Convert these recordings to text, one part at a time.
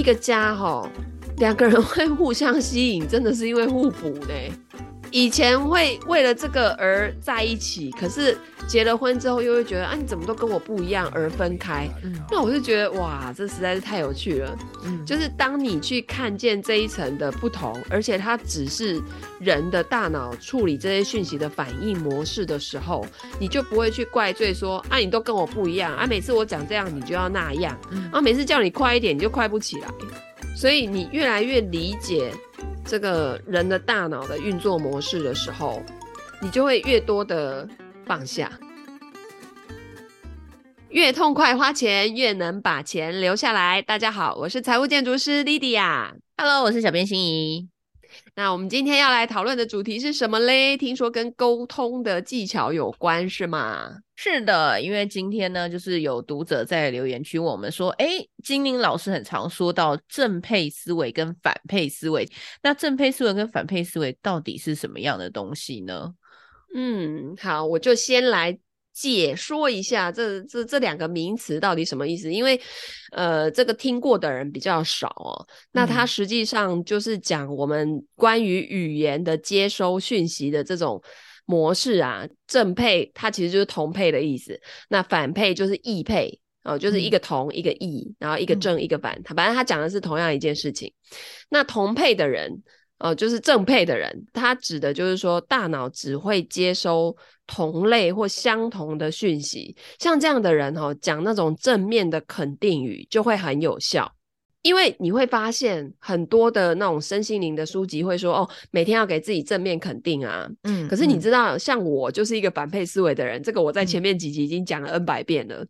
一个家哈，两个人会互相吸引，真的是因为互补呢。以前会为了这个而在一起，可是结了婚之后又会觉得啊，你怎么都跟我不一样而分开。嗯，那我就觉得哇，这实在是太有趣了。嗯，就是当你去看见这一层的不同，而且它只是人的大脑处理这些讯息的反应模式的时候，你就不会去怪罪说啊，你都跟我不一样啊，每次我讲这样你就要那样，啊，每次叫你快一点你就快不起来。所以你越来越理解。这个人的大脑的运作模式的时候，你就会越多的放下，越痛快花钱，越能把钱留下来。大家好，我是财务建筑师 Lydia。Hello，我是小编心仪。那我们今天要来讨论的主题是什么嘞？听说跟沟通的技巧有关，是吗？是的，因为今天呢，就是有读者在留言区问我们说，哎，金玲老师很常说到正配思维跟反配思维，那正配思维跟反配思维到底是什么样的东西呢？嗯，好，我就先来。解说一下这这这两个名词到底什么意思？因为，呃，这个听过的人比较少哦。那它实际上就是讲我们关于语言的接收讯息的这种模式啊。正配它其实就是同配的意思，那反配就是异配哦，就是一个同、嗯、一个异，然后一个正一个反，它反正它讲的是同样一件事情。那同配的人。呃，就是正配的人，他指的就是说，大脑只会接收同类或相同的讯息，像这样的人哦，讲那种正面的肯定语就会很有效。因为你会发现很多的那种身心灵的书籍会说哦，每天要给自己正面肯定啊。嗯，可是你知道，嗯、像我就是一个反配思维的人，这个我在前面几集已经讲了 N 百遍了。嗯、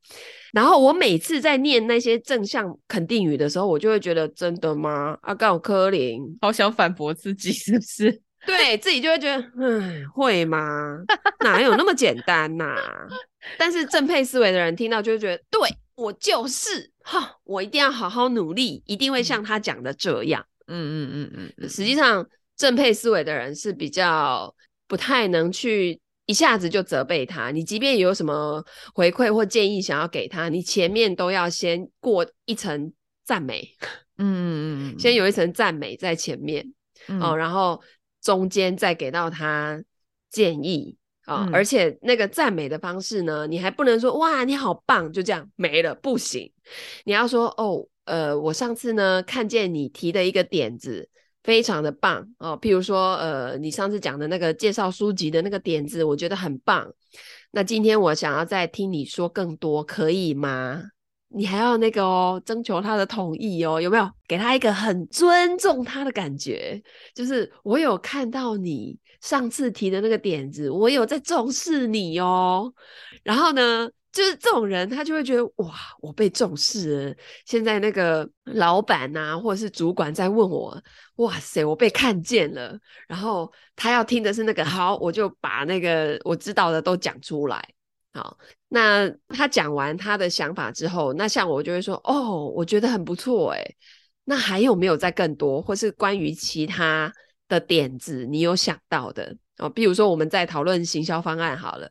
然后我每次在念那些正向肯定语的时候，我就会觉得真的吗？啊，告柯林，好想反驳自己，是不是？对自己就会觉得，嗯，会吗？哪有那么简单呐、啊？但是正配思维的人听到就会觉得，对。我就是哈，我一定要好好努力，一定会像他讲的这样。嗯嗯嗯嗯。实际上，正配思维的人是比较不太能去一下子就责备他。你即便有什么回馈或建议想要给他，你前面都要先过一层赞美。嗯嗯嗯。先有一层赞美在前面，嗯、哦，然后中间再给到他建议。啊！嗯、而且那个赞美的方式呢，你还不能说哇，你好棒，就这样没了，不行。你要说哦，呃，我上次呢看见你提的一个点子，非常的棒哦。譬如说，呃，你上次讲的那个介绍书籍的那个点子，我觉得很棒。那今天我想要再听你说更多，可以吗？你还要那个哦，征求他的同意哦，有没有？给他一个很尊重他的感觉，就是我有看到你上次提的那个点子，我有在重视你哦。然后呢，就是这种人，他就会觉得哇，我被重视了。现在那个老板啊，或者是主管在问我，哇塞，我被看见了。然后他要听的是那个好，我就把那个我知道的都讲出来。好，那他讲完他的想法之后，那像我就会说，哦，我觉得很不错，诶，那还有没有再更多，或是关于其他的点子，你有想到的哦？比如说我们在讨论行销方案好了，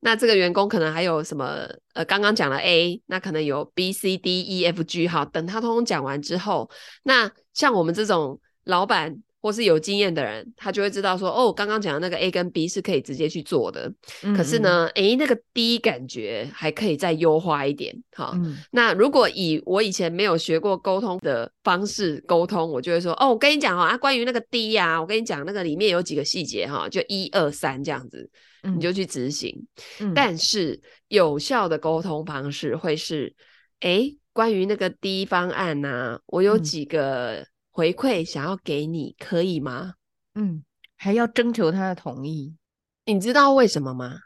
那这个员工可能还有什么？呃，刚刚讲了 A，那可能有 B、C、D、E、F、G，好，等他通通讲完之后，那像我们这种老板。或是有经验的人，他就会知道说，哦，刚刚讲的那个 A 跟 B 是可以直接去做的。嗯嗯，可是呢，诶，那个 D 感觉还可以再优化一点。哈，嗯、那如果以我以前没有学过沟通的方式沟通，我就会说，哦，我跟你讲哈，啊，关于那个 D 呀，啊，我跟你讲那个里面有几个细节哈，就一二三这样子，你就去执行。嗯、但是有效的沟通方式会是，诶，关于那个 D 方案呐，啊，我有几个。嗯回馈想要给你，可以吗？嗯，还要征求他的同意。你知道为什么吗？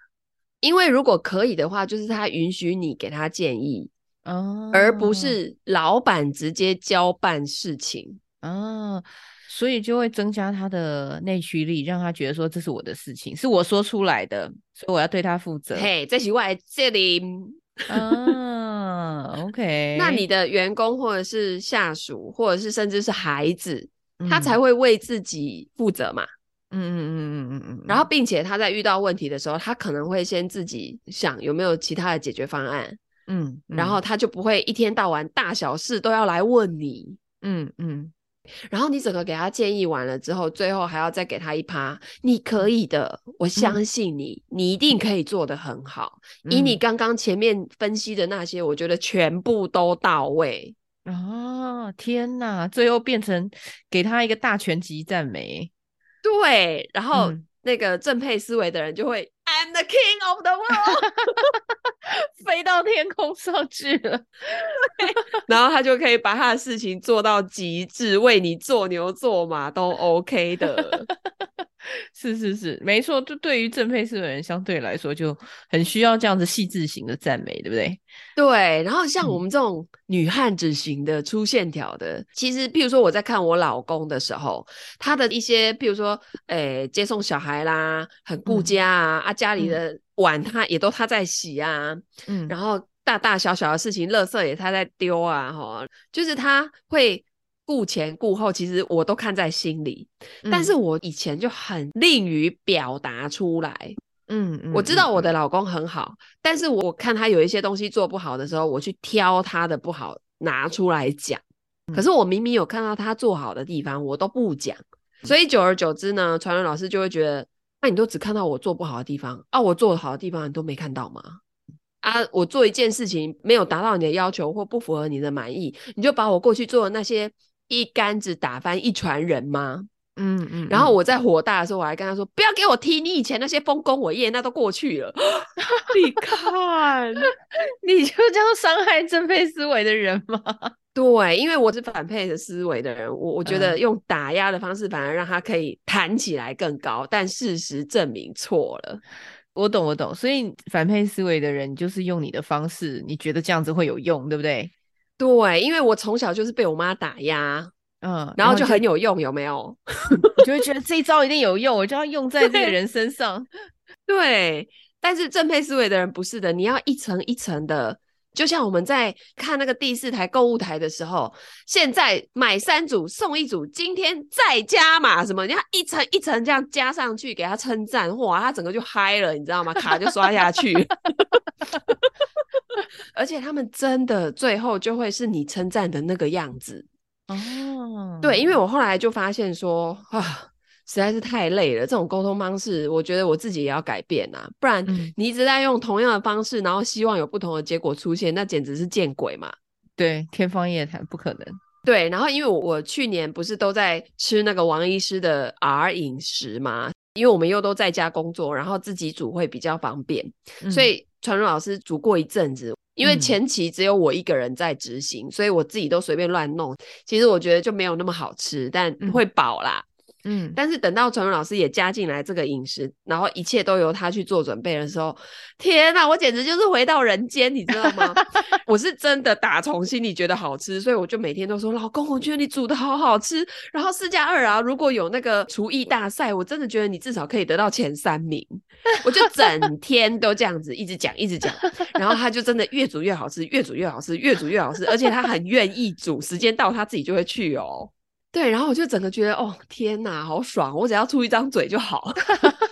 因为如果可以的话，就是他允许你给他建议，哦，而不是老板直接交办事情，哦，所以就会增加他的内驱力，让他觉得说，这是我的事情，是我说出来的，所以我要对他负责。嘿，这是我的责任。啊，OK，那你的员工或者是下属，或者是甚至是孩子，嗯、他才会为自己负责嘛。嗯嗯嗯嗯嗯嗯。然后，并且他在遇到问题的时候，他可能会先自己想有没有其他的解决方案。嗯，嗯然后他就不会一天到晚大小事都要来问你。嗯嗯。然后你整个给他建议完了之后，最后还要再给他一趴，你可以的，我相信你，嗯、你一定可以做得很好。嗯、以你刚刚前面分析的那些，我觉得全部都到位。哦，天哪！最后变成给他一个大全集赞美。对，然后、嗯、那个正配思维的人就会。Of the world，飞到天空上去了，然后他就可以把他的事情做到极致，为你做牛做马都 OK 的。是是是，没错，就对于正配式的人相对来说就很需要这样子细致型的赞美，对不对？对。然后像我们这种女汉子型的粗线条的，嗯、其实，比如说我在看我老公的时候，他的一些，比如说，诶，接送小孩啦，很顾家啊，嗯、啊，家里的碗他也都他在洗啊，嗯，然后大大小小的事情，垃圾也他在丢啊，哈，就是他会。顾前顾后，其实我都看在心里，嗯、但是我以前就很吝于表达出来。嗯，嗯，我知道我的老公很好，嗯、但是我看他有一些东西做不好的时候，我去挑他的不好拿出来讲。嗯、可是我明明有看到他做好的地方，我都不讲。所以久而久之呢，传伦老师就会觉得，那、啊、你都只看到我做不好的地方啊，我做的好的地方你都没看到吗？啊，我做一件事情没有达到你的要求或不符合你的满意，你就把我过去做的那些。一竿子打翻一船人吗？嗯嗯。嗯，然后我在火大的时候，我还跟他说：“不要给我提你以前那些丰功伟业，那都过去了。”你看，你就这样伤害正配思维的人吗？对，因为我是反配的思维的人，我我觉得用打压的方式反而让他可以弹起来更高，但事实证明错了。我懂，我懂。所以反配思维的人就是用你的方式，你觉得这样子会有用，对不对？对，因为我从小就是被我妈打压，嗯，然后就很有用，有没有？我就会觉得这一招一定有用，我就要用在这个人身上。对，对，但是正配思维的人不是的，你要一层一层的，就像我们在看那个第四台购物台的时候，现在买三组送一组，今天再加码什么？你要一层一层这样加上去，给他称赞，哇，他整个就嗨了，你知道吗？卡就刷下去。而且他们真的最后就会是你称赞的那个样子哦。对，因为我后来就发现说啊，实在是太累了，这种沟通方式，我觉得我自己也要改变啊，不然你一直在用同样的方式，然后希望有不同的结果出现，那简直是见鬼嘛！对，天方夜谭，不可能。对，然后因为我我去年不是都在吃那个王医师的 R 饮食嘛，因为我们又都在家工作，然后自己煮会比较方便，嗯、所以传荣老师煮过一阵子。因为前期只有我一个人在执行，嗯、所以我自己都随便乱弄。其实我觉得就没有那么好吃，但会饱啦。嗯，但是等到传文老师也加进来这个饮食，然后一切都由他去做准备的时候，天哪，我简直就是回到人间，你知道吗？我是真的打从心里觉得好吃，所以我就每天都说：“老公，我觉得你煮的好好吃。”然后四加二啊，如果有那个厨艺大赛，我真的觉得你至少可以得到前三名。我就整天都这样子一直讲，一直讲，然后他就真的越煮越好吃，越煮越好吃，越煮越好吃，而且他很愿意煮，时间到他自己就会去哦。对，然后我就整个觉得，哦，天哪，好爽！我只要出一张嘴就好，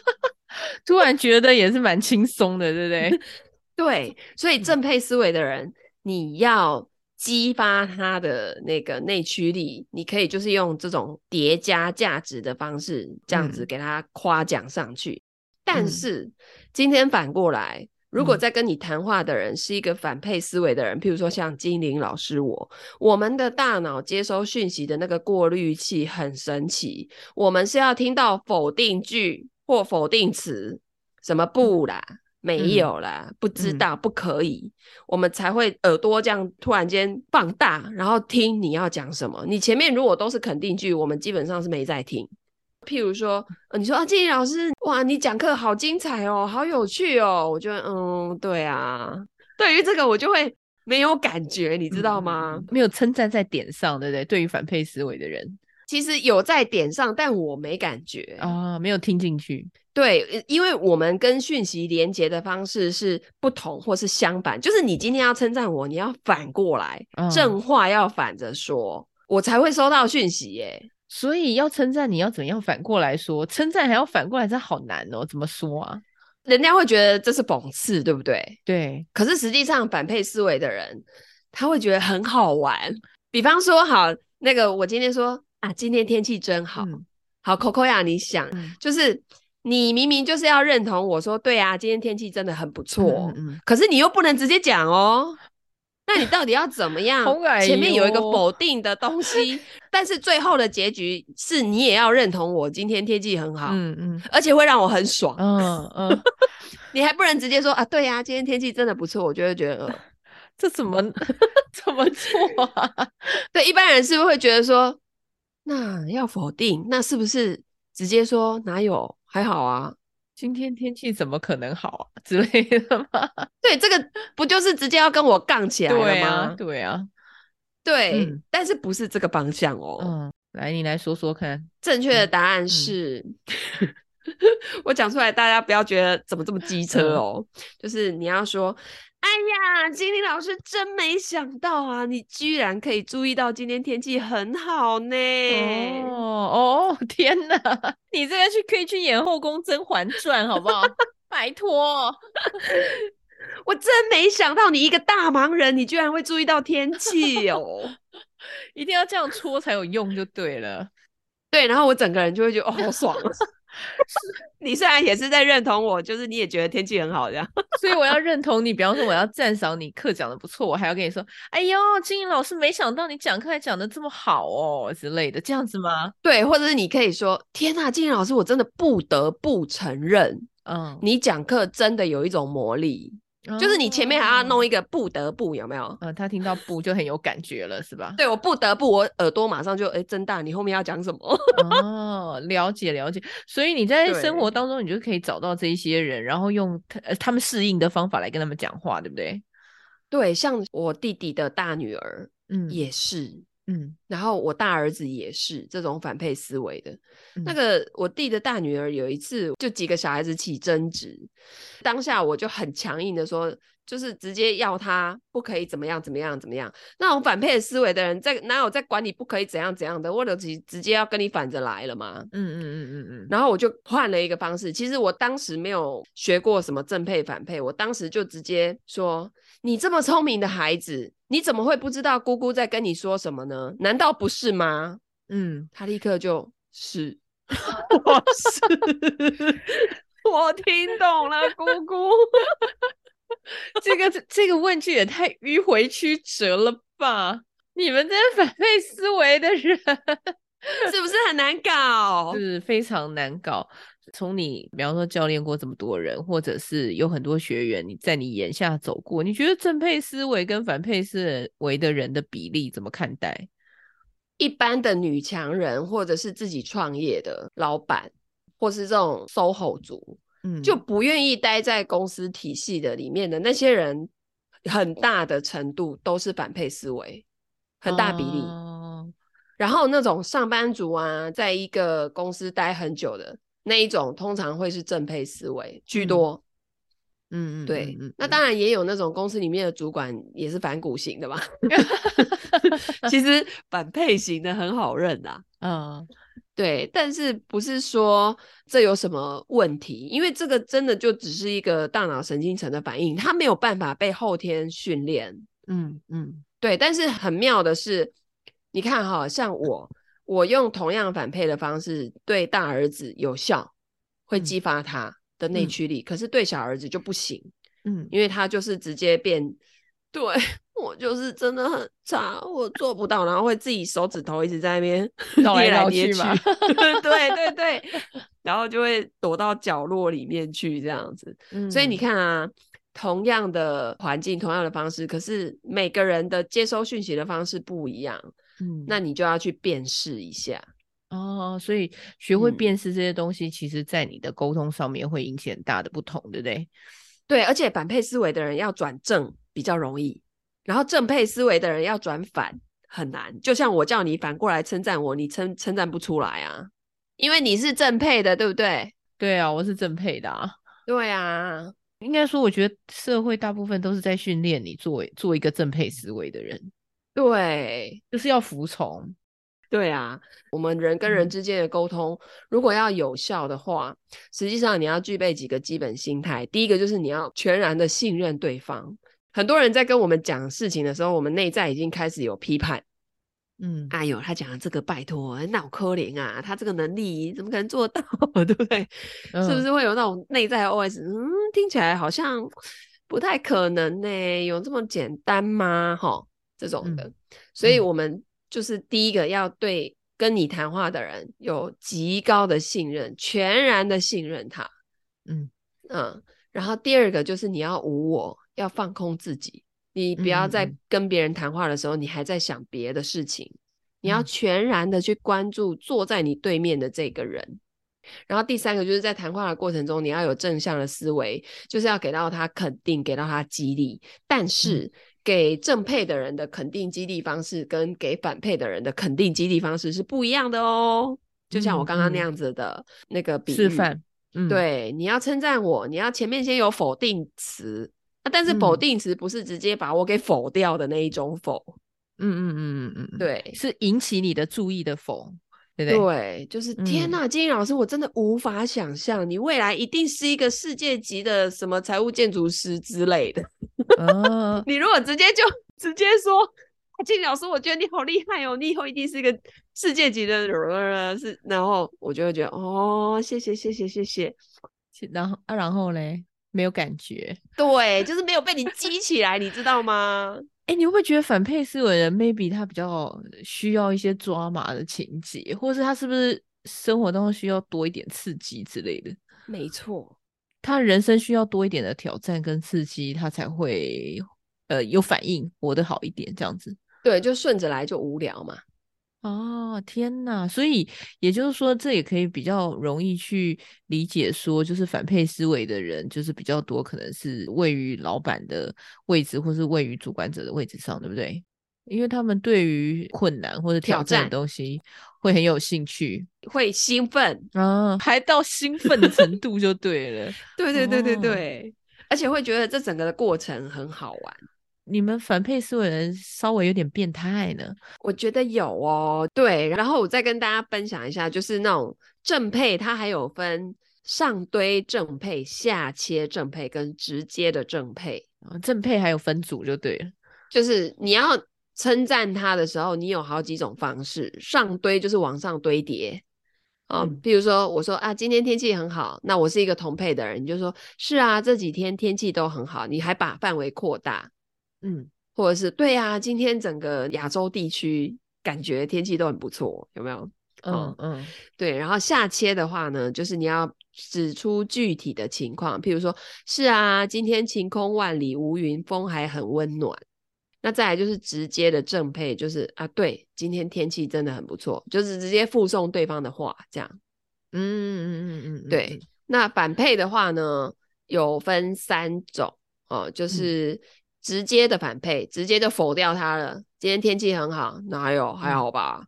突然觉得也是蛮轻松的，对不对？对，所以正配思维的人，你要激发他的那个内驱力，你可以就是用这种叠加价值的方式，这样子给他夸奖上去。嗯、但是今天反过来。如果在跟你谈话的人是一个反配思维的人，譬如说像精灵老师我，我们的大脑接收讯息的那个过滤器很神奇，我们是要听到否定句或否定词，什么不啦、没有啦、嗯、不知道、不可以，我们才会耳朵这样突然间放大，然后听你要讲什么。你前面如果都是肯定句，我们基本上是没在听。譬如说，呃、你说啊，静怡老师，哇，你讲课好精彩哦，好有趣哦，我觉得，嗯，对啊，对于这个我就会没有感觉，你知道吗？没有称赞在点上，对不对？对于反配思维的人，其实有在点上，但我没感觉啊，没有听进去。对，因为我们跟讯息连接的方式是不同，或是相反，就是你今天要称赞我，你要反过来，嗯、正话要反着说，我才会收到讯息耶。所以要称赞，你要怎样反过来说？称赞还要反过来，这好难哦。怎么说啊？人家会觉得这是讽刺，对不对？对。可是实际上，反配思维的人他会觉得很好玩。比方说，好，那个我今天说啊，今天天气真好，嗯、好，Coco 呀，你想，嗯、就是你明明就是要认同我说，对啊，今天天气真的很不错，嗯嗯，可是你又不能直接讲哦。那你到底要怎么样？前面有一个否定的东西，但是最后的结局是你也要认同我今天天气很好，嗯嗯，而且会让我很爽，嗯嗯，你还不能直接说啊，对呀，今天天气真的不错，我就会觉得 这怎么怎么做啊？对，一般人是不是会觉得说，那要否定，那是不是直接说哪有还好啊？今天天气怎么可能好啊 之类的吗？对，这个不就是直接要跟我杠起来了吗？对啊，对啊，对，嗯、但是不是这个方向哦。嗯，来，你来说说看，正确的答案是，嗯嗯、我讲出来，大家不要觉得怎么这么机车哦，嗯、就是你要说。哎呀，经理老师真没想到啊！你居然可以注意到今天天气很好呢！哦哦，天哪！你这个去可以去演《后宫甄嬛传》好不好？拜托，我真没想到你一个大忙人，你居然会注意到天气哦！一定要这样戳才有用就对了。对，然后我整个人就会觉得哦，好爽。你虽然也是在认同我，就是你也觉得天气很好这样，所以我要认同你。比方说，我要赞赏你课讲的不错，我还要跟你说：“哎呦，金英老师，没想到你讲课还讲的这么好哦之类的，这样子吗？”对，或者是你可以说：“天哪，金英老师，我真的不得不承认，嗯，你讲课真的有一种魔力。”就是你前面还要弄一个不得不，有没有？嗯，他听到不就很有感觉了，是吧？对，我不得不，我耳朵马上就哎睁大。你后面要讲什么？哦，了解了解。所以你在生活当中，你就可以找到这一些人，然后用他他们适应的方法来跟他们讲话，对不对？对，像我弟弟的大女儿，嗯，也是。嗯，然后我大儿子也是这种反配思维的。嗯、那个我弟的大女儿有一次就几个小孩子起争执，当下我就很强硬的说，就是直接要他不可以怎么样怎么样怎么样。那种反配思维的人在哪有在管你不可以怎样怎样的，或者直直接要跟你反着来了嘛？嗯嗯嗯嗯嗯。然后我就换了一个方式，其实我当时没有学过什么正配反配，我当时就直接说。你这么聪明的孩子，你怎么会不知道姑姑在跟你说什么呢？难道不是吗？嗯，他立刻就是，我是，我听懂了，姑姑。这个这个问句也太迂回曲折了吧？你们这些反配思维的人，是不是很难搞？是非常难搞。从你，比方说教练过这么多人，或者是有很多学员，你在你眼下走过，你觉得正配思维跟反配思维的人的比例怎么看待？一般的女强人，或者是自己创业的老板，或是这种 SOHO 族，嗯，就不愿意待在公司体系的里面的那些人，很大的程度都是反配思维，很大比例。哦，然后那种上班族啊，在一个公司待很久的。那一种通常会是正配思维居多，嗯嗯，对，那当然也有那种公司里面的主管也是反骨型的吧。其实反配型的很好认的，嗯，对，但是不是说这有什么问题？因为这个真的就只是一个大脑神经层的反应，它没有办法被后天训练。嗯嗯，对，但是很妙的是，你看哈，像我。我用同样反配的方式对大儿子有效，会激发他的内驱力，嗯、可是对小儿子就不行，嗯，因为他就是直接变，对，我就是真的很差，我做不到，然后会自己手指头一直在那边 捏来捏去，对对对，然后就会躲到角落里面去这样子，嗯、所以你看啊，同样的环境，同样的方式，可是每个人的接收讯息的方式不一样。嗯，那你就要去辨识一下哦，所以学会辨识这些东西，其实在你的沟通上面会引起很大的不同，对不对？对，而且反配思维的人要转正比较容易，然后正配思维的人要转反很难。就像我叫你反过来称赞我，你称称赞不出来啊，因为你是正配的，对不对？对啊，我是正配的啊。对啊，应该说，我觉得社会大部分都是在训练你做做一个正配思维的人。对，就是要服从。对啊，我们人跟人之间的沟通，嗯、如果要有效的话，实际上你要具备几个基本心态。第一个就是你要全然的信任对方。很多人在跟我们讲事情的时候，我们内在已经开始有批判，嗯，哎呦，他讲的这个拜托，那好可怜啊，他这个能力怎么可能做得到，对不对？嗯、是不是会有那种内在的 OS？嗯，听起来好像不太可能呢，有这么简单吗？哈，这种的，嗯、所以我们就是第一个要对跟你谈话的人有极高的信任，全然的信任他。嗯嗯，然后第二个就是你要无我，要放空自己。你不要在跟别人谈话的时候，嗯、你还在想别的事情。嗯、你要全然的去关注坐在你对面的这个人。然后第三个就是在谈话的过程中，你要有正向的思维，就是要给到他肯定，给到他激励。但是、嗯、给正配的人的肯定激励方式，跟给反配的人的肯定激励方式是不一样的哦。就像我刚刚那样子的那个比喻，示范。嗯，对，你要称赞我，你要前面先有否定词。啊、但是否定词不是直接把我给否掉的那一种否，嗯嗯嗯嗯嗯，对，是引起你的注意的否，对对？对，就是天哪，金英老师，我真的无法想象你未来一定是一个世界级的什么财务建筑师之类的。哦、你如果直接就直接说，金老师，我觉得你好厉害哦，你以后一定是一个世界级的人，是，然后我就会觉得哦，谢谢谢谢谢谢，然后啊，然后嘞？没有感觉，对，就是没有被你激起来，你知道吗？哎、欸，你会不会觉得反配思维人，maybe 他比较需要一些抓马的情节，或是他是不是生活当中需要多一点刺激之类的？没错，他人生需要多一点的挑战跟刺激，他才会呃有反应，活得好一点，这样子。对，就顺着来就无聊嘛。哦，天呐！所以也就是说，这也可以比较容易去理解，说就是反配思维的人，就是比较多，可能是位于老板的位置，或是位于主管者的位置上，对不对？因为他们对于困难或者挑战的东西会很有兴趣，会兴奋啊，还到兴奋的程度就对了。对对对对对，哦、而且会觉得这整个的过程很好玩。你们反配思维人稍微有点变态呢？我觉得有哦。对，然后我再跟大家分享一下，就是那种正配，它还有分上堆正配、下切正配跟直接的正配。正配还有分组就对了，就是你要称赞他的时候，你有好几种方式。上堆就是往上堆叠嗯、比如说我说啊，今天天气很好，那我是一个同配的人，你就说是啊，这几天天气都很好，你还把范围扩大。嗯，或者是对呀、啊，今天整个亚洲地区感觉天气都很不错，有没有？嗯嗯，对。然后下切的话呢，就是你要指出具体的情况，譬如说是啊，今天晴空万里无云，风还很温暖。那再来就是直接的正配，就是啊，对，今天天气真的很不错，就是直接附送对方的话，这样。嗯嗯嗯嗯嗯，对。那反配的话呢，有分三种哦，就是。嗯直接的反配，直接就否掉他了。今天天气很好，哪有？还好吧。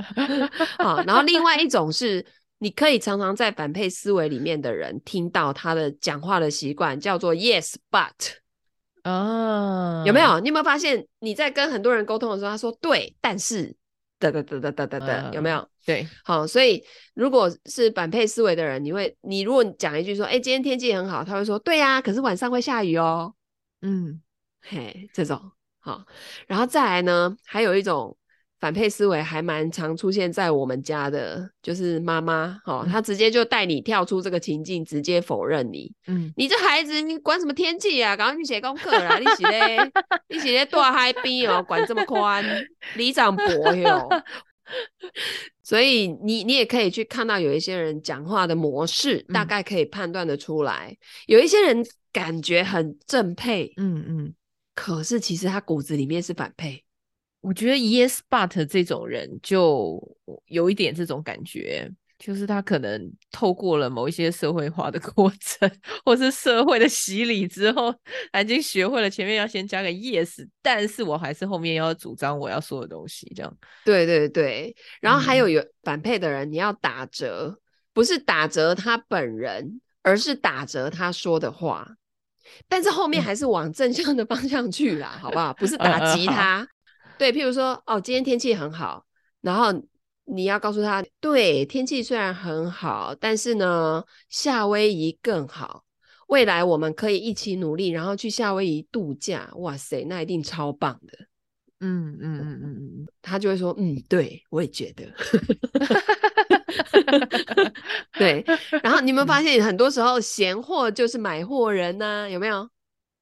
好，然后另外一种是，你可以常常在反配思维里面的人听到他的讲话的习惯，叫做 yes but。哦，有没有？你有没有发现你在跟很多人沟通的时候，他说对，但是哒哒哒哒哒哒哒，有没有？对，好，所以如果是反配思维的人，你会，你如果讲一句说，哎，今天天气很好，他会说，对呀，可是晚上会下雨哦。嗯。嘿，这种好，然后再来呢，还有一种反配思维还蛮常出现在我们家的，就是妈妈，好、哦，她、嗯、直接就带你跳出这个情境，直接否认你。嗯，你这孩子，你管什么天气啊？赶快去写功课啦！你写嘞，你写咧大嗨逼哦，管这么宽，里长伯哟。所以你你也可以去看到有一些人讲话的模式，嗯、大概可以判断的出来。有一些人感觉很正配，嗯嗯。嗯可是其实他骨子里面是反配，我觉得 Yes but 这种人就有一点这种感觉，就是他可能透过了某一些社会化的过程，或是社会的洗礼之后，他已经学会了前面要先加个 Yes，但是我还是后面要主张我要说的东西，这样。对对对，然后还有有反配的人，你要打折，不是打折他本人，而是打折他说的话。但是后面还是往正向的方向去啦，好不好？不是打击 他。对，譬如说，哦，今天天气很好，然后你要告诉他，对，天气虽然很好，但是呢，夏威夷更好。未来我们可以一起努力，然后去夏威夷度假。哇塞，那一定超棒的。嗯嗯嗯嗯嗯，他就会说，嗯，对，我也觉得。对，然后你有没有发现，很多时候闲货就是买货人呢、啊？有没有？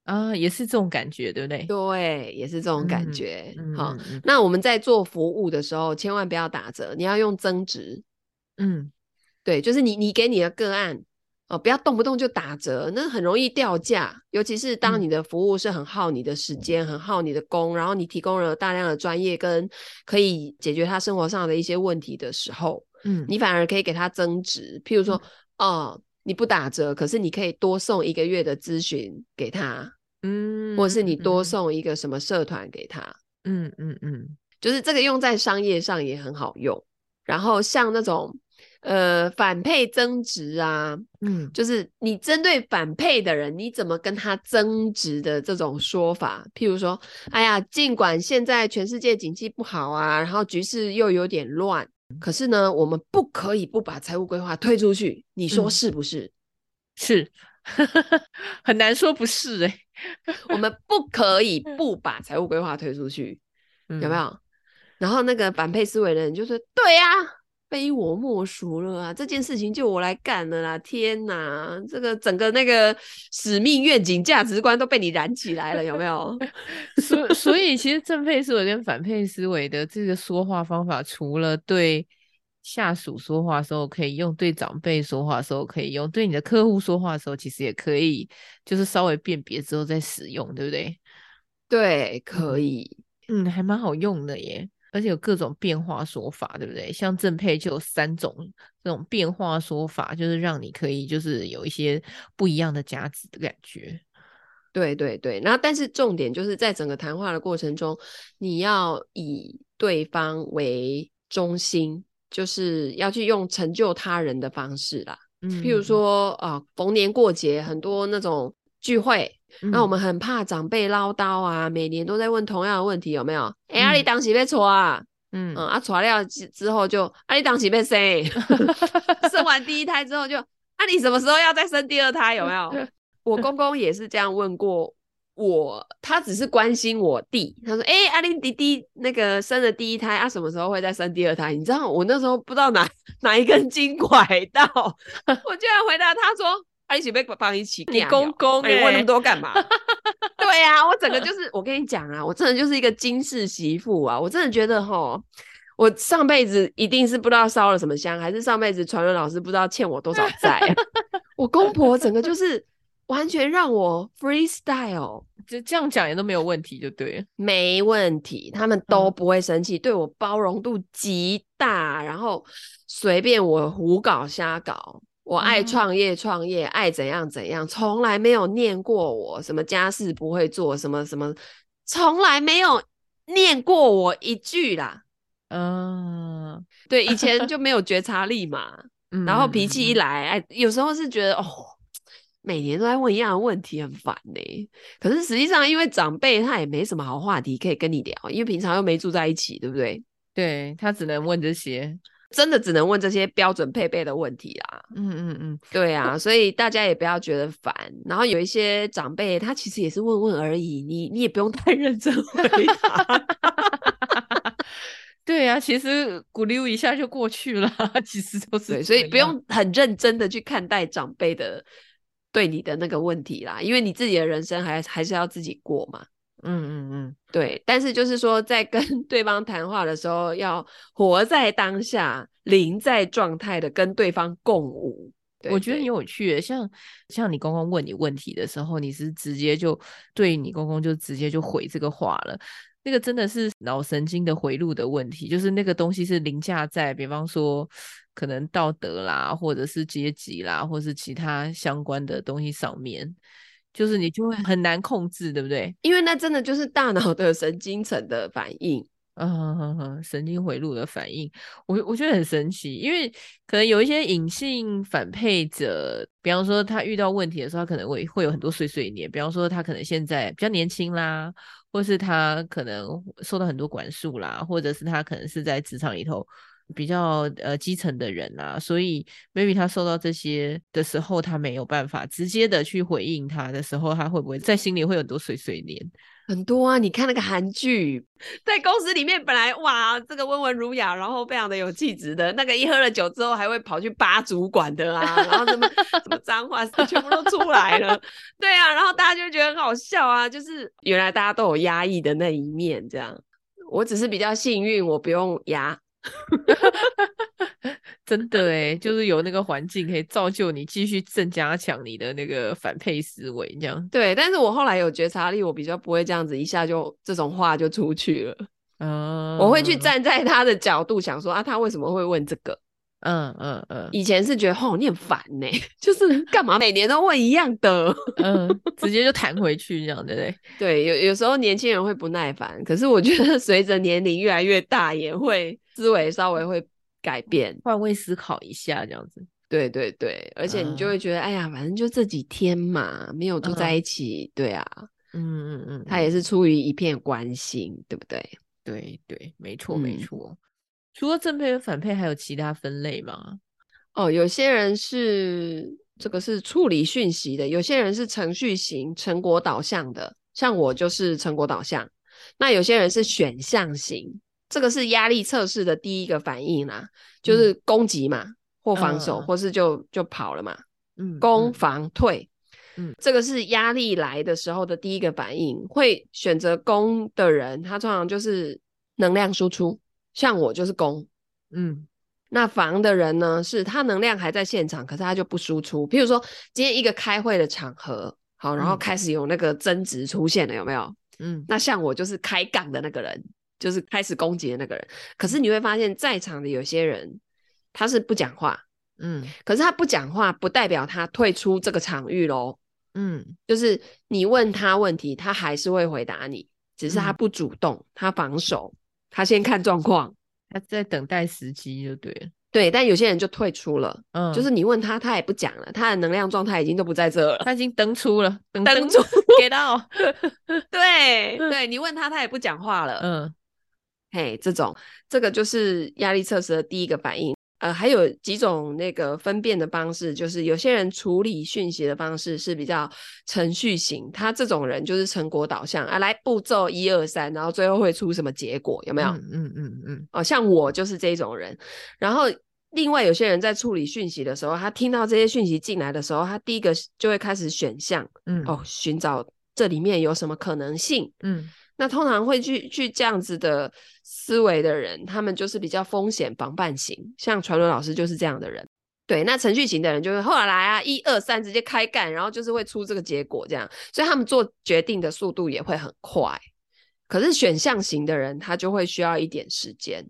啊，也是这种感觉，对不对？对，也是这种感觉。嗯、好，那我们在做服务的时候，千万不要打折，你要用增值。嗯，对，就是你你给你的个案哦，不要动不动就打折，那很容易掉价。尤其是当你的服务是很耗你的时间、嗯、很耗你的工，然后你提供了大量的专业跟可以解决他生活上的一些问题的时候，嗯，你反而可以给他增值。譬如说，嗯、哦。你不打折，可是你可以多送一个月的咨询给他，嗯，或是你多送一个什么社团给他，嗯嗯嗯，就是这个用在商业上也很好用。然后像那种呃反配增值啊，嗯，就是你针对反配的人，你怎么跟他增值的这种说法，譬如说，哎呀，尽管现在全世界景气不好啊，然后局势又有点乱。可是呢，我们不可以不把财务规划推出去，你说是不是？嗯、是，很难说不是哎、欸。我们不可以不把财务规划推出去，嗯、有没有？然后那个反配思维的人就说：“对呀、啊。”非我莫属了啊！这件事情就我来干了啦！天哪，这个整个那个使命、愿景、价值观都被你燃起来了，有没有？所以所以，其实正配思维跟反配思维的这个说话方法，除了对下属说话的时候可以用，对长辈说话的时候可以用，对你的客户说话的时候，其实也可以，就是稍微辨别之后再使用，对不对？对，可以，嗯，还蛮好用的耶。而且有各种变化说法，对不对？像正配就有三种这种变化说法，就是让你可以就是有一些不一样的价值的感觉。对对对，然后但是重点就是在整个谈话的过程中，你要以对方为中心，就是要去用成就他人的方式啦。嗯，譬如说啊，呃，逢年过节很多那种聚会。那我们很怕长辈唠叨啊，每年都在问同样的问题，有没有？哎、嗯，阿里当时被错啊，嗯嗯，啊，错了之之后就阿里当时被生，生完第一胎之后就，啊，你什么时候要再生第二胎？有没有？我公公也是这样问过我，他只是关心我弟，他说，哎、欸，阿里弟弟那个生了第一胎，啊，什么时候会再生第二胎？你知道我那时候不知道哪 哪一根筋拐到，我居然回答他说。一起被绑一起，你公公、欸，你问那么多干嘛？对呀、啊，我整个就是，我跟你讲啊，我真的就是一个金氏媳妇啊！我真的觉得哈，我上辈子一定是不知道烧了什么香，还是上辈子传伦老师不知道欠我多少债。我公婆整个就是完全让我 freestyle，就这样讲也都没有问题，就对，没问题，他们都不会生气，嗯、对我包容度极大，然后随便我胡搞瞎搞。我爱创业，创业、嗯、爱怎样怎样，从来没有念过我什么家事不会做，什么什么，从来没有念过我一句啦。嗯，对，以前就 没有觉察力嘛，嗯、然后脾气一来，哎，有时候是觉得哦，每年都在问一样的问题，很烦呢。可是实际上，因为长辈他也没什么好话题可以跟你聊，因为平常又没住在一起，对不对？对，他只能问这些。真的只能问这些标准配备的问题啦。嗯嗯嗯，对啊，所以大家也不要觉得烦。然后有一些长辈，他其实也是问问而已，你你也不用太认真回答。对啊，其实鼓溜一下就过去了，其实都是。所以不用很认真的去看待长辈的对你的那个问题啦，因为你自己的人生还还是要自己过嘛。嗯嗯嗯，对，但是就是说，在跟 对方谈话的时候，要活在当下，临在状态的跟对方共舞。我觉得很有趣，像像你公公问你问题的时候，你是直接就对你公公就直接就回这个话了。那个真的是脑神经的回路的问题，就是那个东西是凌驾在，比方说可能道德啦，或者是阶级啦，或是其他相关的东西上面。就是你就会很难控制，对不对？因为那真的就是大脑的神经层的反应，嗯，神经回路的反应。我我觉得很神奇，因为可能有一些隐性反配者，比方说他遇到问题的时候，他可能会会有很多碎碎念。比方说他可能现在比较年轻啦，或是他可能受到很多管束啦，或者是他可能是在职场里头。比较呃基层的人啊，所以 maybe 他受到这些的时候，他没有办法直接的去回应他的时候，他会不会在心里会有很多碎碎念？很多啊，你看那个韩剧，在公司里面本来哇，这个温文儒雅，然后非常的有气质的那个，一喝了酒之后还会跑去扒主管的啊，然后什么什么脏话全部都出来了，对啊，然后大家就觉得很好笑啊，就是原来大家都有压抑的那一面，这样，我只是比较幸运，我不用压。真的哎，就是有那个环境可以造就你继续正加强你的那个反配思维，这样。对，但是我后来有觉察力，我比较不会这样子一下就这种话就出去了。嗯，我会去站在他的角度想说啊，他为什么会问这个？嗯嗯嗯。以前是觉得哦，你很烦呢，就是干嘛每年都问一样的？嗯，直接就弹回去这样，对不对？对，有有时候年轻人会不耐烦，可是我觉得随着年龄越来越大，也会思维稍微会。改变，换位思考一下，这样子。对对对，而且你就会觉得，嗯、哎呀，反正就这几天嘛，没有住在一起，嗯、对啊，嗯嗯嗯，他也是出于一片关心，对不对？对对，没错没错。嗯、除了正配和反配，还有其他分类吗？哦，有些人是这个是处理讯息的，有些人是程序型、成果导向的，像我就是成果导向。那有些人是选项型。这个是压力测试的第一个反应啦，就是攻击嘛，嗯、或防守，嗯、或是就就跑了嘛。嗯，攻防退。嗯，这个是压力来的时候的第一个反应。会选择攻的人，他通常就是能量输出，像我就是攻。嗯，那防的人呢，是他能量还在现场，可是他就不输出。譬如说今天一个开会的场合，好，然后开始有那个争执出现了，有没有？嗯，那像我就是开杠的那个人。就是开始攻击的那个人，可是你会发现在场的有些人他是不讲话，嗯，可是他不讲话不代表他退出这个场域喽，嗯，就是你问他问题，他还是会回答你，只是他不主动，嗯、他防守，他先看状况，他在等待时机就对了，对，但有些人就退出了，嗯，就是你问他，他也不讲了，他的能量状态已经都不在这了，他已经登出了，登出 给到，对对，你问他，他也不讲话了，嗯。嘿，这种这个就是压力测试的第一个反应。呃，还有几种那个分辨的方式，就是有些人处理讯息的方式是比较程序型，他这种人就是成果导向啊，来步骤一二三，然后最后会出什么结果，有没有？嗯嗯嗯嗯。哦，像我就是这种人。然后另外有些人在处理讯息的时候，他听到这些讯息进来的时候，他第一个就会开始选项，嗯，哦，寻找这里面有什么可能性，嗯。那通常会去去这样子的思维的人，他们就是比较风险防范型，像传伦老师就是这样的人。对，那程序型的人就是后来来啊，一二三直接开干，然后就是会出这个结果这样，所以他们做决定的速度也会很快。可是选项型的人，他就会需要一点时间。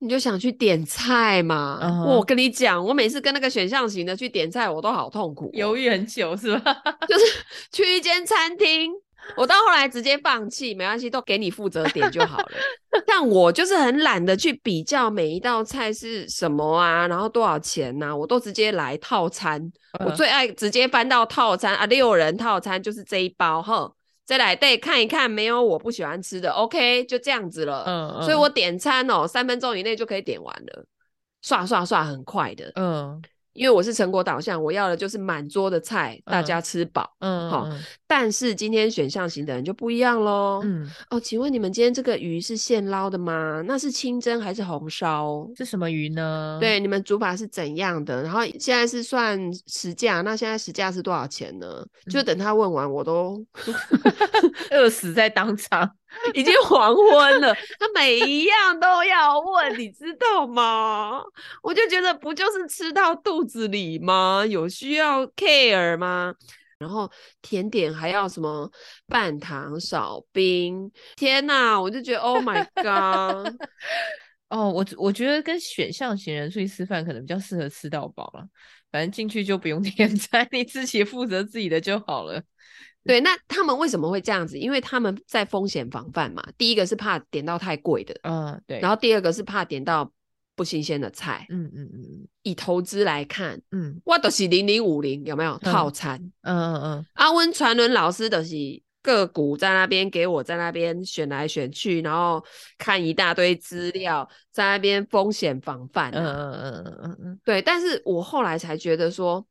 你就想去点菜嘛？Uh huh. 我跟你讲，我每次跟那个选项型的去点菜，我都好痛苦，犹豫很久是吧？就是去一间餐厅。我到后来直接放弃，没关系，都给你负责点就好了。但我就是很懒得去比较每一道菜是什么啊，然后多少钱呐、啊，我都直接来套餐。呃、我最爱直接翻到套餐啊，六人套餐就是这一包，哈，再来对看一看，没有我不喜欢吃的，OK，就这样子了。嗯，嗯，所以我点餐哦，三分钟以内就可以点完了，刷刷刷很快的。嗯。因为我是成果导向，我要的就是满桌的菜，大家吃饱。嗯，好。但是今天选项型的人就不一样喽。嗯，哦，请问你们今天这个鱼是现捞的吗？那是清蒸还是红烧？是什么鱼呢？对，你们煮法是怎样的？然后现在是算实价，那现在实价是多少钱呢？嗯、就等他问完，我都 饿死在当场。已经黄昏了，他每一样都要问，你知道吗？我就觉得不就是吃到肚子里吗？有需要 care 吗？然后甜点还要什么半糖少冰？天哪！我就觉得 Oh my God！哦，我我觉得跟选项型人出去吃饭可能比较适合吃到饱了，反正进去就不用点餐，你自己负责自己的就好了。对，那他们为什么会这样子？因为他们在风险防范嘛。第一个是怕点到太贵的，嗯，对。然后第二个是怕点到不新鲜的菜，嗯嗯嗯。以投资来看，嗯，我都是零零五零，有没有套餐？嗯嗯嗯。阿温传伦老师的是个股在那边给我在那边选来选去，然后看一大堆资料，在那边风险防范、啊。嗯嗯嗯嗯嗯嗯。对，但是我后来才觉得说，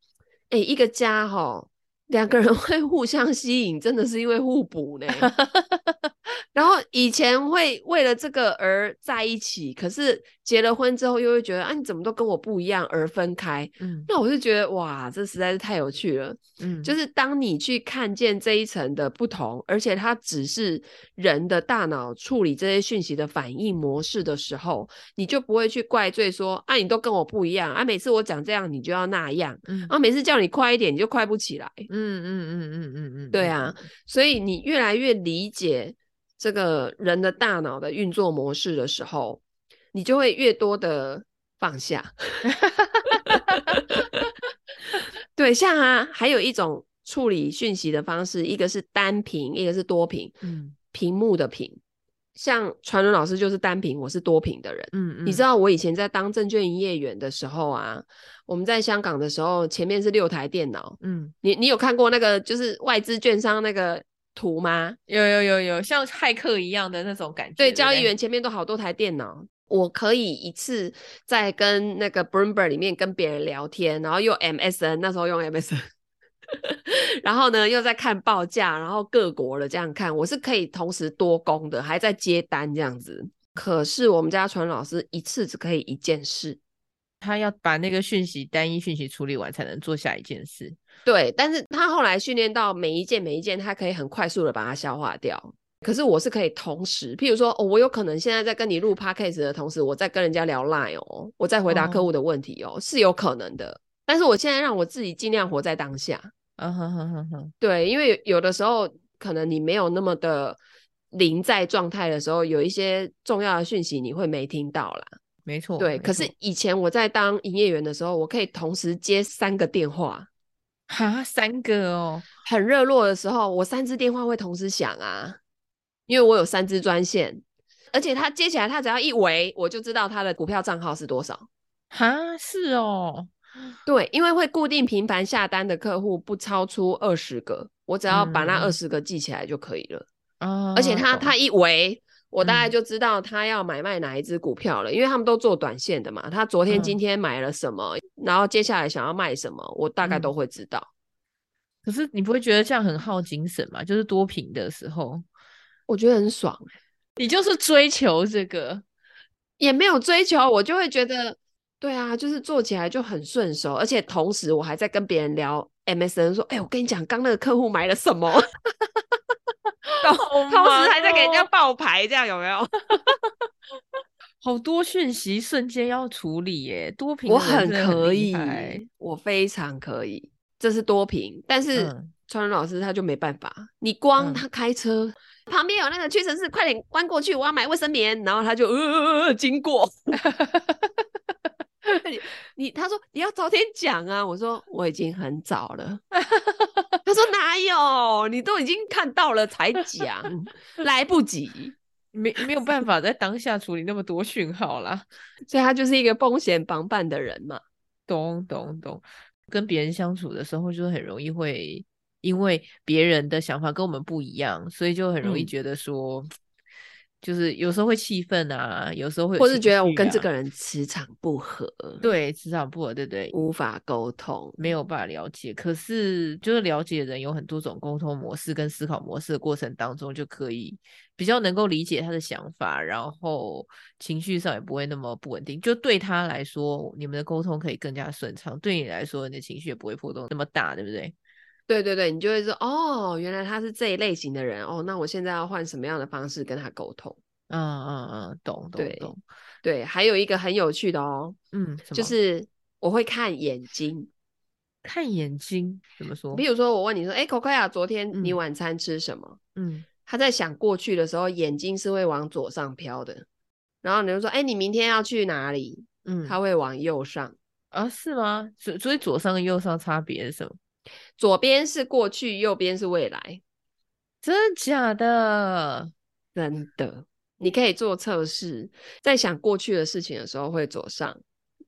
哎、欸，一个家哈。两个人会互相吸引，真的是因为互补呢。然后以前会为了这个而在一起，可是结了婚之后又会觉得啊，你怎么都跟我不一样而分开。嗯，那我就觉得哇，这实在是太有趣了。嗯，就是当你去看见这一层的不同，而且它只是人的大脑处理这些讯息的反应模式的时候，你就不会去怪罪说啊，你都跟我不一样啊，每次我讲这样你就要那样，嗯，啊，每次叫你快一点你就快不起来。嗯嗯嗯嗯嗯嗯，对啊，所以你越来越理解。这个人的大脑的运作模式的时候，你就会越多的放下。对，像啊，还有一种处理讯息的方式，一个是单屏，一个是多屏。嗯，屏幕的屏，像传伦老师就是单屏，我是多屏的人。嗯嗯，你知道我以前在当证券营业员的时候啊，我们在香港的时候，前面是六台电脑。嗯，你你有看过那个就是外资券商那个？图吗？有有有有，像骇客一样的那种感觉。对，交易员前面都好多台电脑，我可以一次在跟那个 Bloomberg 里面跟别人聊天，然后用 MSN，那时候用 MSN，然后呢又在看报价，然后各国的这样看，我是可以同时多工的，还在接单这样子。可是我们家传老师一次只可以一件事。他要把那个讯息单一讯息处理完，才能做下一件事。对，但是他后来训练到每一件每一件，他可以很快速的把它消化掉。可是我是可以同时，譬如说，哦，我有可能现在在跟你录 podcast 的同时，我在跟人家聊 line 哦，我在回答客户的问题哦，哦，是有可能的。但是我现在让我自己尽量活在当下。嗯哼哼哼哼，对，因为有的时候可能你没有那么的临在状态的时候，有一些重要的讯息你会没听到啦。没错，对。可是以前我在当营业员的时候，我可以同时接三个电话，哈，三个哦，很热络的时候，我三支电话会同时响啊，因为我有三支专线，而且他接起来，他只要一围，我就知道他的股票账号是多少。哈，是哦，对，因为会固定频繁下单的客户不超出二十个，我只要把那二十个记起来就可以了。嗯，而且他他一喂。我大概就知道他要买卖哪一只股票了，嗯，因为他们都做短线的嘛。他昨天、今天买了什么，嗯，然后接下来想要卖什么，我大概都会知道。可是你不会觉得这样很耗精神吗？就是多屏的时候，我觉得很爽欸。你就是追求这个，也没有追求，我就会觉得，对啊，就是做起来就很顺手，而且同时我还在跟别人聊 MSN，说，哎，我跟你讲，刚那个客户买了什么。同时还在给人家爆牌，这样有没有？好多讯息瞬间要处理耶，多屏我很可以，我非常可以，这是多屏。但是川伦老师他就没办法，你光他开车、嗯、旁边有那个屈臣氏，快点关过去，我要买卫生棉，然后他就呃经过。你你他说你要早点讲啊，我说我已经很早了。他说哪有，你都已经看到了才讲，来不及，没没有办法在当下处理那么多讯号啦，所以他就是一个风险防范的人嘛。懂懂懂，跟别人相处的时候，就很容易会因为别人的想法跟我们不一样，所以就很容易觉得说。嗯就是有时候会气愤啊，有时候会、啊，或是觉得我跟这个人磁场不合，对，磁场不合，对对，无法沟通，没有办法了解。可是就是了解人有很多种沟通模式跟思考模式的过程当中，就可以比较能够理解他的想法，然后情绪上也不会那么不稳定。就对他来说，你们的沟通可以更加顺畅；对你来说，你的情绪也不会波动那么大，对不对？对对对，你就会说哦，原来他是这一类型的人哦，那我现在要换什么样的方式跟他沟通？嗯嗯嗯，懂懂懂。对，还有一个很有趣的哦，嗯，就是我会看眼睛，看眼睛怎么说？比如说我问你说，哎，Cocoa，昨天你晚餐吃什么？嗯，他在想过去的时候，眼睛是会往左上飘的，然后你就说，哎，你明天要去哪里？嗯，他会往右上啊？是吗？所所以左上跟右上差别是什么？左边是过去，右边是未来，真的假的？真的，你可以做测试，在想过去的事情的时候会左上，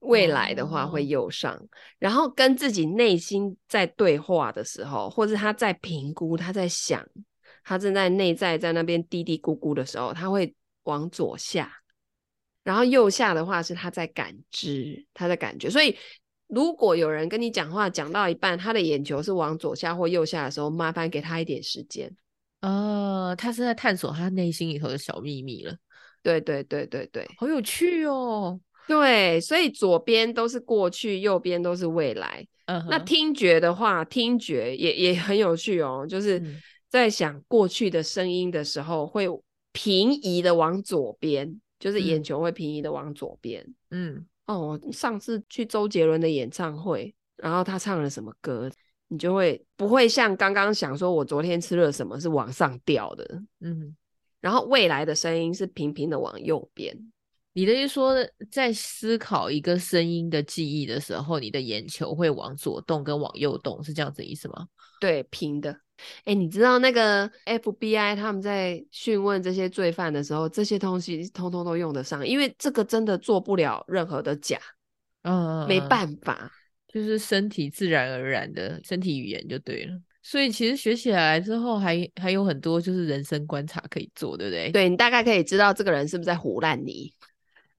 未来的话会右上，哦、然后跟自己内心在对话的时候，或者他在评估，他在想，他正在内在在那边嘀嘀咕咕的时候，他会往左下，然后右下的话是他在感知，他在感觉，所以。如果有人跟你讲话讲到一半，他的眼球是往左下或右下的时候，麻烦给他一点时间。呃，他是在探索他内心里头的小秘密了。对对对对对，好有趣哦。对，所以左边都是过去，右边都是未来。Uh huh. 那听觉的话，听觉也也很有趣哦，就是在想过去的声音的时候，会平移的往左边，就是眼球会平移的往左边。嗯，哦，上次去周杰伦的演唱会，然后他唱了什么歌，你就会不会像刚刚想说，我昨天吃了什么是往上掉的？嗯。然后未来的声音是平平的往右边。你的意思说，在思考一个声音的记忆的时候，你的眼球会往左动跟往右动，是这样子的意思吗？对，平的。哎，你知道那个 FBI 他们在讯问这些罪犯的时候，这些东西通通都用得上，因为这个真的做不了任何的假。嗯，没办法，就是身体自然而然的身体语言就对了。所以其实学起来之后还，还还有很多就是人生观察可以做，对不对？对，你大概可以知道这个人是不是在唬烂你。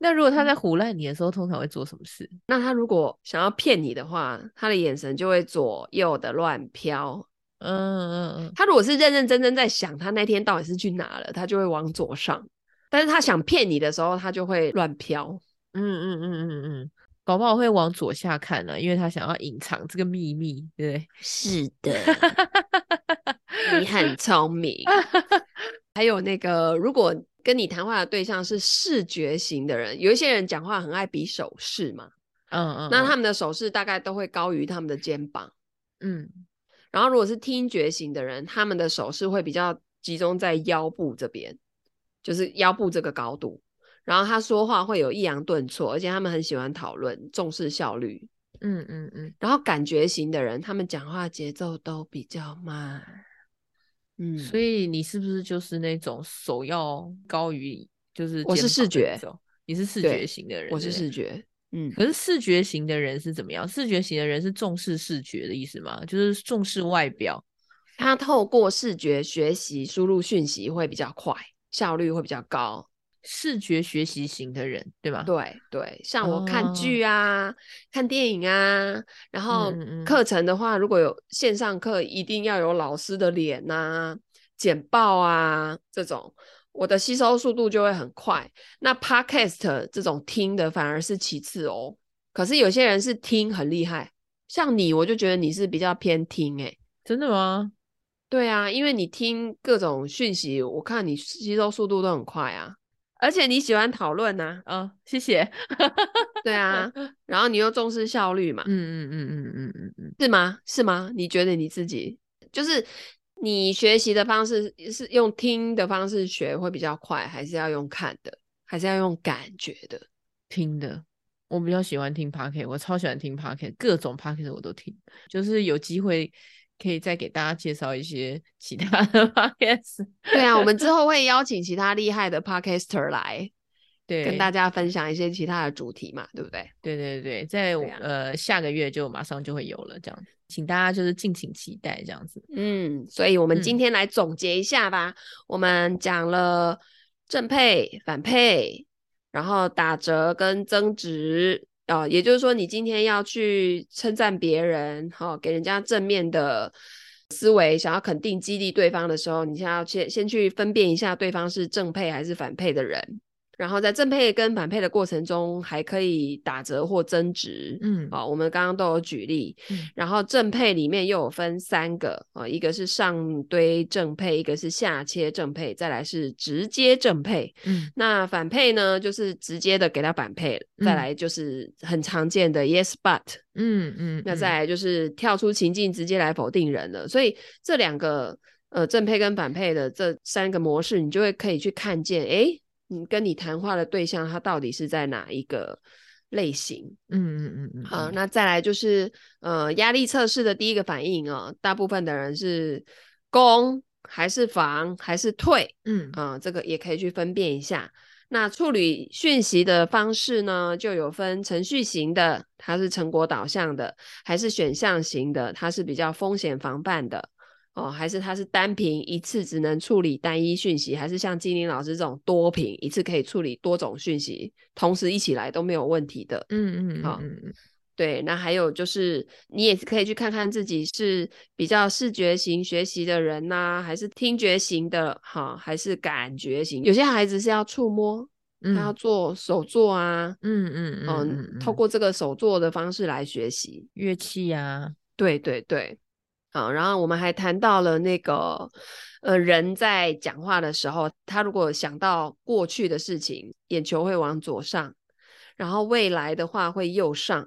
那如果他在唬烂你的时候，通常会做什么事？那他如果想要骗你的话，他的眼神就会左右的乱飘。嗯嗯嗯。他如果是认认真真在想他那天到底是去哪了，他就会往左上。但是他想骗你的时候，他就会乱飘。嗯嗯嗯嗯嗯。搞不好会往左下看呢，因为他想要隐藏这个秘密，对不对？是的，你很聪明。还有那个，如果跟你谈话的对象是视觉型的人，有一些人讲话很爱比手势嘛，嗯嗯，那他们的手势大概都会高于他们的肩膀，嗯。然后如果是听觉型的人，他们的手势会比较集中在腰部这边，就是腰部这个高度。然后他说话会有抑扬顿挫，而且他们很喜欢讨论，重视效率。嗯嗯嗯。然后感觉型的人，他们讲话节奏都比较慢。嗯，所以你是不是就是那种首要高于就是？我是视觉，你是视觉型的人。我是视觉。嗯。可是视觉型的人是怎么样？视觉型的人是重视视觉的意思吗？就是重视外表。他透过视觉学习输入讯息会比较快，效率会比较高。视觉学习型的人，对吧？对对，像我看剧啊、哦、看电影啊，然后课程的话，嗯嗯如果有线上课，一定要有老师的脸呐、啊、简报啊这种，我的吸收速度就会很快。那 Podcast 这种听的反而是其次哦。可是有些人是听很厉害，像你，我就觉得你是比较偏听诶。真的吗？对啊，因为你听各种讯息，我看你吸收速度都很快啊。而且你喜欢讨论呐，嗯，谢谢。对啊，然后你又重视效率嘛，嗯嗯嗯嗯嗯嗯嗯，是吗？是吗？你觉得你自己就是你学习的方式是用听的方式学会比较快，还是要用看的，还是要用感觉的？听的，我比较喜欢听 p o c k e t 我超喜欢听 p o c k e t 各种 p o c k e t 我都听，就是有机会。可以再给大家介绍一些其他的 podcast。对啊，我们之后会邀请其他厉害的 podcaster 来，对，跟大家分享一些其他的主题嘛，对不对？对对对，在、啊、呃下个月就马上就会有了，这样子，请大家就是敬请期待这样子。嗯，所以我们今天来总结一下吧。嗯、我们讲了正配、反配，然后打折跟增值。哦，也就是说，你今天要去称赞别人，好、哦，给人家正面的思维，想要肯定激励对方的时候，你先要先先去分辨一下对方是正配还是反配的人。然后在正配跟反配的过程中，还可以打折或增值。嗯，好、哦，我们刚刚都有举例。嗯、然后正配里面又有分三个啊、哦，一个是上堆正配，一个是下切正配，再来是直接正配。嗯，那反配呢，就是直接的给他反配，嗯、再来就是很常见的 yes but。嗯嗯，嗯那再来就是跳出情境直接来否定人了。所以这两个呃正配跟反配的这三个模式，你就会可以去看见，哎。你跟你谈话的对象，他到底是在哪一个类型？嗯嗯嗯嗯。好，那再来就是呃压力测试的第一个反应啊、哦，大部分的人是攻还是防还是退？嗯啊、呃，这个也可以去分辨一下。那处理讯息的方式呢，就有分程序型的，它是成果导向的，还是选项型的，它是比较风险防范的。哦，还是它是单屏一次只能处理单一讯息，还是像金玲老师这种多屏一次可以处理多种讯息，同时一起来都没有问题的？嗯嗯，好，对，那还有就是，你也可以去看看自己是比较视觉型学习的人呐、啊，还是听觉型的，哈，还是感觉型。有些孩子是要触摸，他要做手作啊，嗯嗯嗯，嗯，透过这个手作的方式来学习。乐器啊，对对对，啊，然后我们还谈到了那个，呃，人在讲话的时候，他如果想到过去的事情，眼球会往左上，然后未来的话会右上。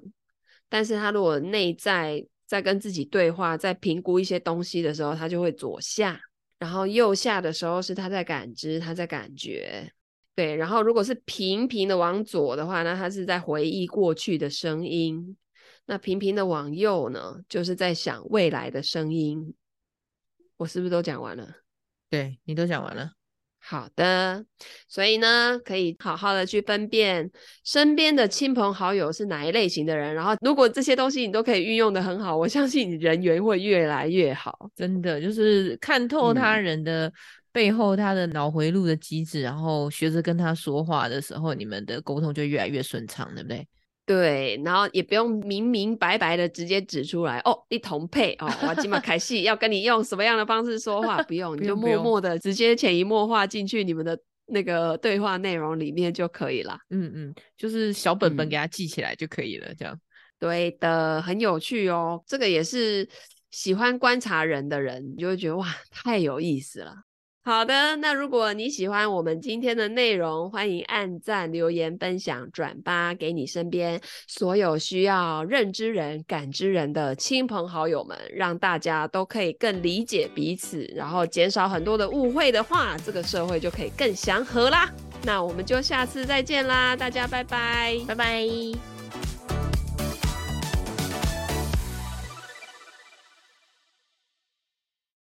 但是他如果内在在跟自己对话，在评估一些东西的时候，他就会左下，然后右下的时候是他在感知，他在感觉，对。然后如果是平平的往左的话，那他是在回忆过去的声音；那平平的往右呢，就是在想未来的声音。我是不是都讲完了？对，你都讲完了。好的，所以呢，可以好好的去分辨身边的亲朋好友是哪一类型的人，然后如果这些东西你都可以运用的很好，我相信你人缘会越来越好。真的，就是看透他人的背后，他的脑回路的机制，嗯、然后学着跟他说话的时候，你们的沟通就越来越顺畅，对不对？对，然后也不用明明白白的直接指出来哦，一同配哦，我今晚开戏要跟你用什么样的方式说话，不用，你就默默的直接潜移默化进去你们的那个对话内容里面就可以了。嗯嗯，就是小本本给他记起来就可以了，嗯、这样。对的，很有趣哦，这个也是喜欢观察人的人，你就会觉得哇，太有意思了。好的，那如果你喜欢我们今天的内容，欢迎按赞、留言、分享、转发给你身边所有需要认知人、感知人的亲朋好友们，让大家都可以更理解彼此，然后减少很多的误会的话，这个社会就可以更祥和啦。那我们就下次再见啦，大家拜拜，拜拜。